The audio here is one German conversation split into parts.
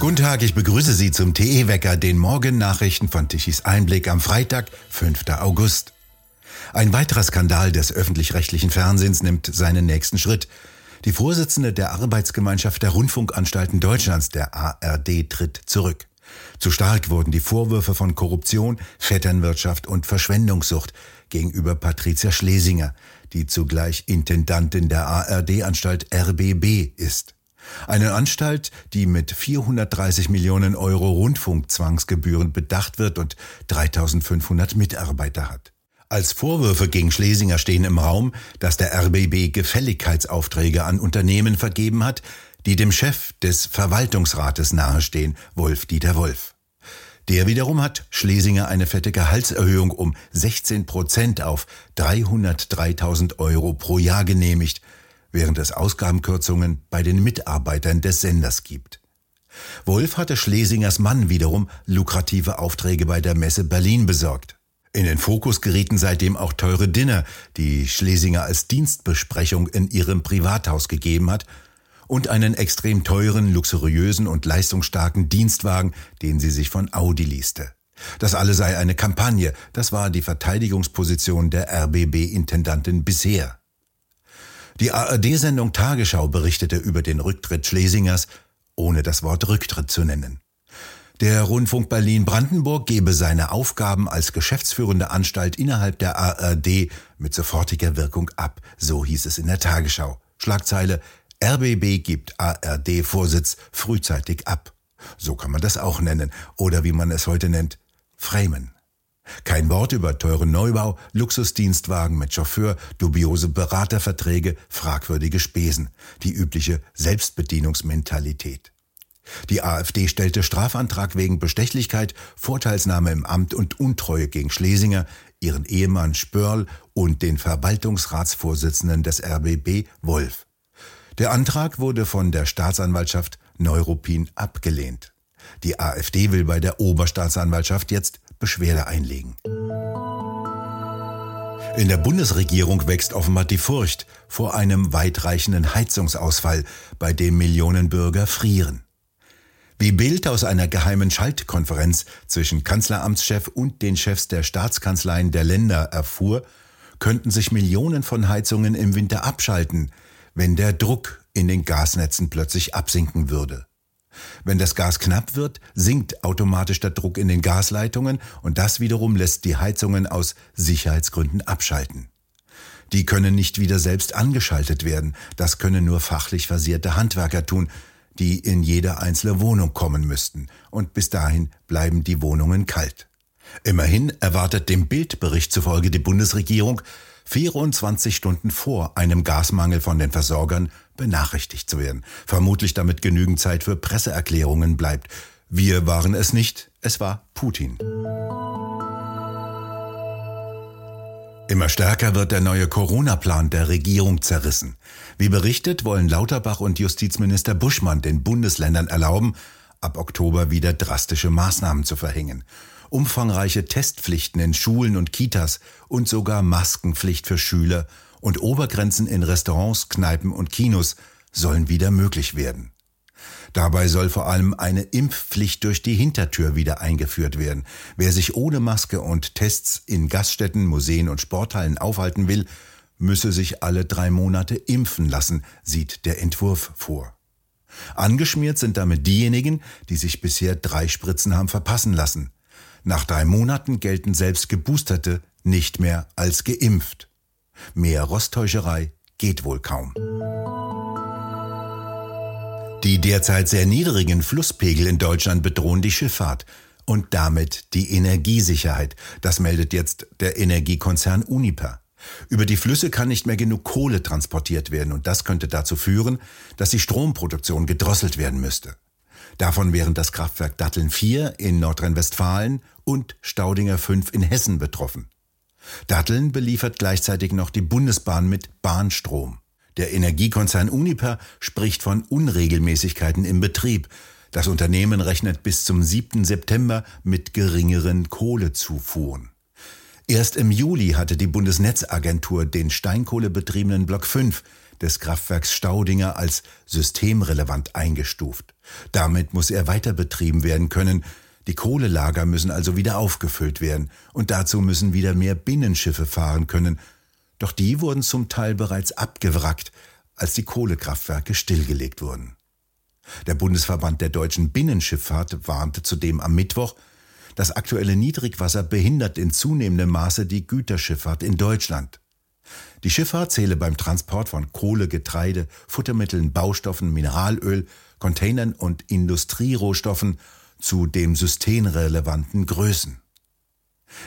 Guten Tag, ich begrüße Sie zum TE-Wecker, den Morgennachrichten von Tichys Einblick am Freitag, 5. August. Ein weiterer Skandal des öffentlich-rechtlichen Fernsehens nimmt seinen nächsten Schritt. Die Vorsitzende der Arbeitsgemeinschaft der Rundfunkanstalten Deutschlands, der ARD, tritt zurück. Zu stark wurden die Vorwürfe von Korruption, Vetternwirtschaft und Verschwendungssucht gegenüber Patricia Schlesinger, die zugleich Intendantin der ARD-Anstalt RBB ist. Eine Anstalt, die mit 430 Millionen Euro Rundfunkzwangsgebühren bedacht wird und 3500 Mitarbeiter hat. Als Vorwürfe gegen Schlesinger stehen im Raum, dass der RBB Gefälligkeitsaufträge an Unternehmen vergeben hat, die dem Chef des Verwaltungsrates nahestehen, Wolf-Dieter Wolf. Der wiederum hat Schlesinger eine fette Gehaltserhöhung um 16 Prozent auf 303.000 Euro pro Jahr genehmigt während es Ausgabenkürzungen bei den Mitarbeitern des Senders gibt. Wolf hatte Schlesingers Mann wiederum lukrative Aufträge bei der Messe Berlin besorgt. In den Fokus gerieten seitdem auch teure Dinner, die Schlesinger als Dienstbesprechung in ihrem Privathaus gegeben hat, und einen extrem teuren, luxuriösen und leistungsstarken Dienstwagen, den sie sich von Audi lieste. Das alle sei eine Kampagne, das war die Verteidigungsposition der RBB-Intendantin bisher. Die ARD-Sendung Tagesschau berichtete über den Rücktritt Schlesingers, ohne das Wort Rücktritt zu nennen. Der Rundfunk Berlin-Brandenburg gebe seine Aufgaben als geschäftsführende Anstalt innerhalb der ARD mit sofortiger Wirkung ab, so hieß es in der Tagesschau. Schlagzeile RBB gibt ARD-Vorsitz frühzeitig ab. So kann man das auch nennen, oder wie man es heute nennt, framen. Kein Wort über teuren Neubau, Luxusdienstwagen mit Chauffeur, dubiose Beraterverträge, fragwürdige Spesen, die übliche Selbstbedienungsmentalität. Die AfD stellte Strafantrag wegen Bestechlichkeit, Vorteilsnahme im Amt und Untreue gegen Schlesinger, ihren Ehemann Spörl und den Verwaltungsratsvorsitzenden des RBB Wolf. Der Antrag wurde von der Staatsanwaltschaft Neuruppin abgelehnt. Die AfD will bei der Oberstaatsanwaltschaft jetzt Beschwerde einlegen. In der Bundesregierung wächst offenbar die Furcht vor einem weitreichenden Heizungsausfall, bei dem Millionen Bürger frieren. Wie Bild aus einer geheimen Schaltkonferenz zwischen Kanzleramtschef und den Chefs der Staatskanzleien der Länder erfuhr, könnten sich Millionen von Heizungen im Winter abschalten, wenn der Druck in den Gasnetzen plötzlich absinken würde. Wenn das Gas knapp wird, sinkt automatisch der Druck in den Gasleitungen und das wiederum lässt die Heizungen aus Sicherheitsgründen abschalten. Die können nicht wieder selbst angeschaltet werden, das können nur fachlich versierte Handwerker tun, die in jede einzelne Wohnung kommen müssten, und bis dahin bleiben die Wohnungen kalt. Immerhin erwartet dem Bildbericht zufolge die Bundesregierung, 24 Stunden vor einem Gasmangel von den Versorgern benachrichtigt zu werden. Vermutlich damit genügend Zeit für Presseerklärungen bleibt. Wir waren es nicht, es war Putin. Immer stärker wird der neue Corona-Plan der Regierung zerrissen. Wie berichtet, wollen Lauterbach und Justizminister Buschmann den Bundesländern erlauben, ab Oktober wieder drastische Maßnahmen zu verhängen. Umfangreiche Testpflichten in Schulen und Kitas und sogar Maskenpflicht für Schüler und Obergrenzen in Restaurants, Kneipen und Kinos sollen wieder möglich werden. Dabei soll vor allem eine Impfpflicht durch die Hintertür wieder eingeführt werden. Wer sich ohne Maske und Tests in Gaststätten, Museen und Sporthallen aufhalten will, müsse sich alle drei Monate impfen lassen, sieht der Entwurf vor. Angeschmiert sind damit diejenigen, die sich bisher drei Spritzen haben verpassen lassen. Nach drei Monaten gelten selbst Geboosterte nicht mehr als geimpft. Mehr Rosttäuscherei geht wohl kaum. Die derzeit sehr niedrigen Flusspegel in Deutschland bedrohen die Schifffahrt und damit die Energiesicherheit. Das meldet jetzt der Energiekonzern Uniper. Über die Flüsse kann nicht mehr genug Kohle transportiert werden und das könnte dazu führen, dass die Stromproduktion gedrosselt werden müsste. Davon wären das Kraftwerk Datteln 4 in Nordrhein-Westfalen und Staudinger 5 in Hessen betroffen. Datteln beliefert gleichzeitig noch die Bundesbahn mit Bahnstrom. Der Energiekonzern Uniper spricht von Unregelmäßigkeiten im Betrieb. Das Unternehmen rechnet bis zum 7. September mit geringeren Kohlezufuhren. Erst im Juli hatte die Bundesnetzagentur den steinkohlebetriebenen Block 5, des Kraftwerks Staudinger als systemrelevant eingestuft. Damit muss er weiter betrieben werden können. Die Kohlelager müssen also wieder aufgefüllt werden und dazu müssen wieder mehr Binnenschiffe fahren können. Doch die wurden zum Teil bereits abgewrackt, als die Kohlekraftwerke stillgelegt wurden. Der Bundesverband der deutschen Binnenschifffahrt warnte zudem am Mittwoch, das aktuelle Niedrigwasser behindert in zunehmendem Maße die Güterschifffahrt in Deutschland. Die Schifffahrt zähle beim Transport von Kohle, Getreide, Futtermitteln, Baustoffen, Mineralöl, Containern und Industrierohstoffen zu dem systemrelevanten Größen.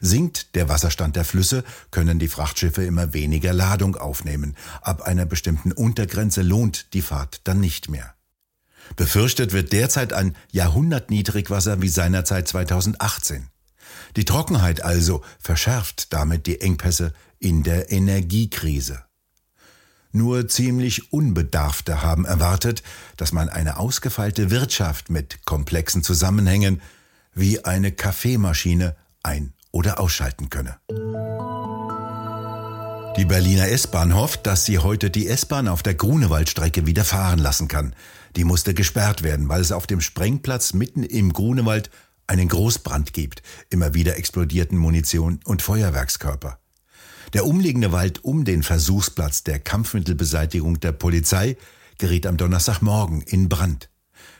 Sinkt der Wasserstand der Flüsse, können die Frachtschiffe immer weniger Ladung aufnehmen. Ab einer bestimmten Untergrenze lohnt die Fahrt dann nicht mehr. Befürchtet wird derzeit ein Jahrhundertniedrigwasser wie seinerzeit 2018. Die Trockenheit also verschärft damit die Engpässe in der Energiekrise. Nur ziemlich Unbedarfte haben erwartet, dass man eine ausgefeilte Wirtschaft mit komplexen Zusammenhängen wie eine Kaffeemaschine ein- oder ausschalten könne. Die Berliner S-Bahn hofft, dass sie heute die S-Bahn auf der Grunewaldstrecke wieder fahren lassen kann. Die musste gesperrt werden, weil es auf dem Sprengplatz mitten im Grunewald einen Großbrand gibt. Immer wieder explodierten Munition und Feuerwerkskörper. Der umliegende Wald um den Versuchsplatz der Kampfmittelbeseitigung der Polizei geriet am Donnerstagmorgen in Brand.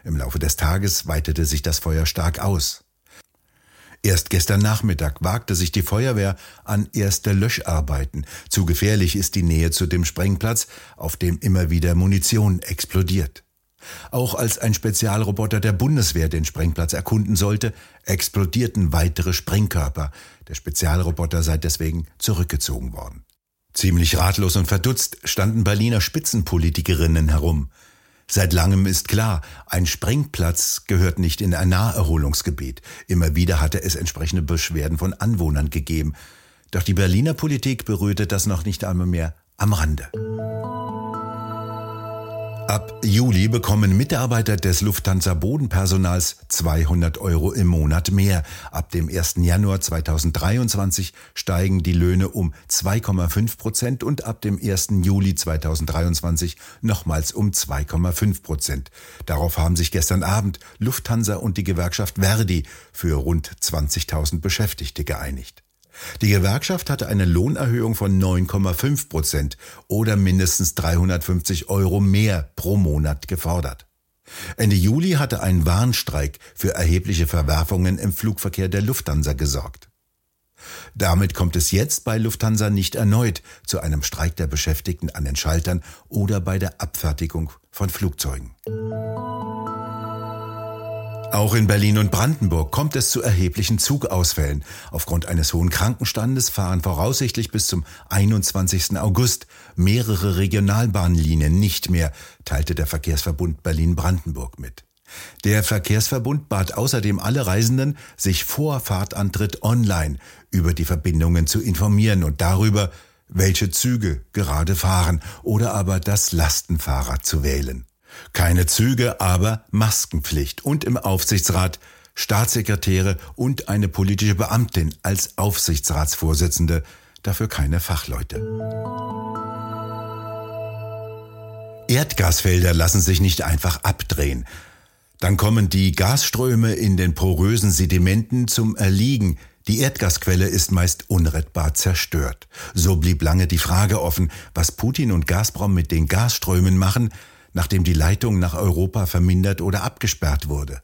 Im Laufe des Tages weitete sich das Feuer stark aus. Erst gestern Nachmittag wagte sich die Feuerwehr an erste Löscharbeiten. Zu gefährlich ist die Nähe zu dem Sprengplatz, auf dem immer wieder Munition explodiert. Auch als ein Spezialroboter der Bundeswehr den Sprengplatz erkunden sollte, explodierten weitere Sprengkörper. Der Spezialroboter sei deswegen zurückgezogen worden. Ziemlich ratlos und verdutzt standen Berliner Spitzenpolitikerinnen herum. Seit langem ist klar, ein Sprengplatz gehört nicht in ein Naherholungsgebiet. Immer wieder hatte es entsprechende Beschwerden von Anwohnern gegeben. Doch die Berliner Politik berührte das noch nicht einmal mehr am Rande. Ab Juli bekommen Mitarbeiter des Lufthansa Bodenpersonals 200 Euro im Monat mehr. Ab dem 1. Januar 2023 steigen die Löhne um 2,5 Prozent und ab dem 1. Juli 2023 nochmals um 2,5 Prozent. Darauf haben sich gestern Abend Lufthansa und die Gewerkschaft Verdi für rund 20.000 Beschäftigte geeinigt. Die Gewerkschaft hatte eine Lohnerhöhung von 9,5 Prozent oder mindestens 350 Euro mehr pro Monat gefordert. Ende Juli hatte ein Warnstreik für erhebliche Verwerfungen im Flugverkehr der Lufthansa gesorgt. Damit kommt es jetzt bei Lufthansa nicht erneut zu einem Streik der Beschäftigten an den Schaltern oder bei der Abfertigung von Flugzeugen. Auch in Berlin und Brandenburg kommt es zu erheblichen Zugausfällen. Aufgrund eines hohen Krankenstandes fahren voraussichtlich bis zum 21. August mehrere Regionalbahnlinien nicht mehr, teilte der Verkehrsverbund Berlin-Brandenburg mit. Der Verkehrsverbund bat außerdem alle Reisenden, sich vor Fahrtantritt online über die Verbindungen zu informieren und darüber, welche Züge gerade fahren oder aber das Lastenfahrrad zu wählen. Keine Züge, aber Maskenpflicht und im Aufsichtsrat Staatssekretäre und eine politische Beamtin als Aufsichtsratsvorsitzende, dafür keine Fachleute. Erdgasfelder lassen sich nicht einfach abdrehen. Dann kommen die Gasströme in den porösen Sedimenten zum Erliegen. Die Erdgasquelle ist meist unrettbar zerstört. So blieb lange die Frage offen, was Putin und Gazprom mit den Gasströmen machen, nachdem die Leitung nach Europa vermindert oder abgesperrt wurde.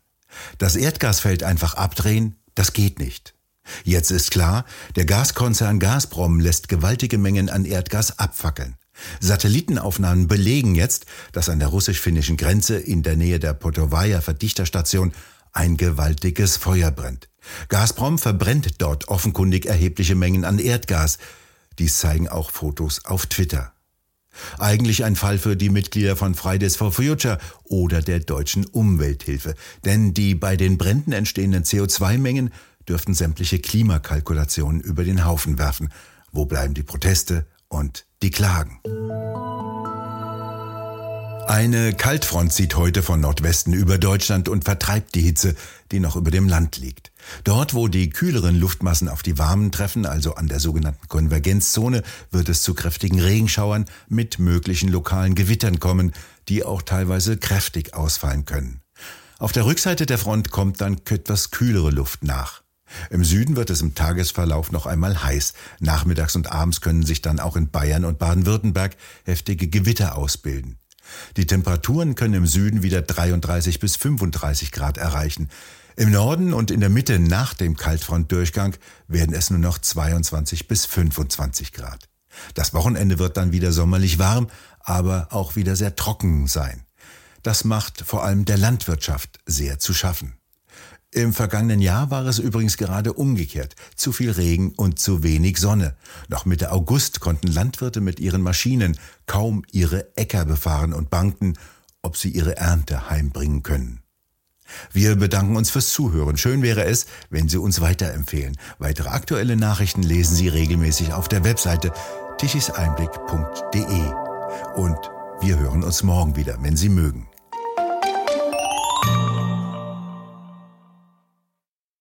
Das Erdgasfeld einfach abdrehen, das geht nicht. Jetzt ist klar, der Gaskonzern Gazprom lässt gewaltige Mengen an Erdgas abfackeln. Satellitenaufnahmen belegen jetzt, dass an der russisch-finnischen Grenze in der Nähe der Potowaya Verdichterstation ein gewaltiges Feuer brennt. Gazprom verbrennt dort offenkundig erhebliche Mengen an Erdgas. Dies zeigen auch Fotos auf Twitter. Eigentlich ein Fall für die Mitglieder von Fridays for Future oder der deutschen Umwelthilfe. Denn die bei den Bränden entstehenden CO2-Mengen dürften sämtliche Klimakalkulationen über den Haufen werfen. Wo bleiben die Proteste und die Klagen? Eine Kaltfront zieht heute von Nordwesten über Deutschland und vertreibt die Hitze, die noch über dem Land liegt. Dort, wo die kühleren Luftmassen auf die warmen treffen, also an der sogenannten Konvergenzzone, wird es zu kräftigen Regenschauern mit möglichen lokalen Gewittern kommen, die auch teilweise kräftig ausfallen können. Auf der Rückseite der Front kommt dann etwas kühlere Luft nach. Im Süden wird es im Tagesverlauf noch einmal heiß. Nachmittags und abends können sich dann auch in Bayern und Baden-Württemberg heftige Gewitter ausbilden. Die Temperaturen können im Süden wieder 33 bis 35 Grad erreichen. Im Norden und in der Mitte nach dem Kaltfrontdurchgang werden es nur noch 22 bis 25 Grad. Das Wochenende wird dann wieder sommerlich warm, aber auch wieder sehr trocken sein. Das macht vor allem der Landwirtschaft sehr zu schaffen. Im vergangenen Jahr war es übrigens gerade umgekehrt. Zu viel Regen und zu wenig Sonne. Noch Mitte August konnten Landwirte mit ihren Maschinen kaum ihre Äcker befahren und bangten, ob sie ihre Ernte heimbringen können. Wir bedanken uns fürs Zuhören. Schön wäre es, wenn Sie uns weiterempfehlen. Weitere aktuelle Nachrichten lesen Sie regelmäßig auf der Webseite tichiseinblick.de. Und wir hören uns morgen wieder, wenn Sie mögen.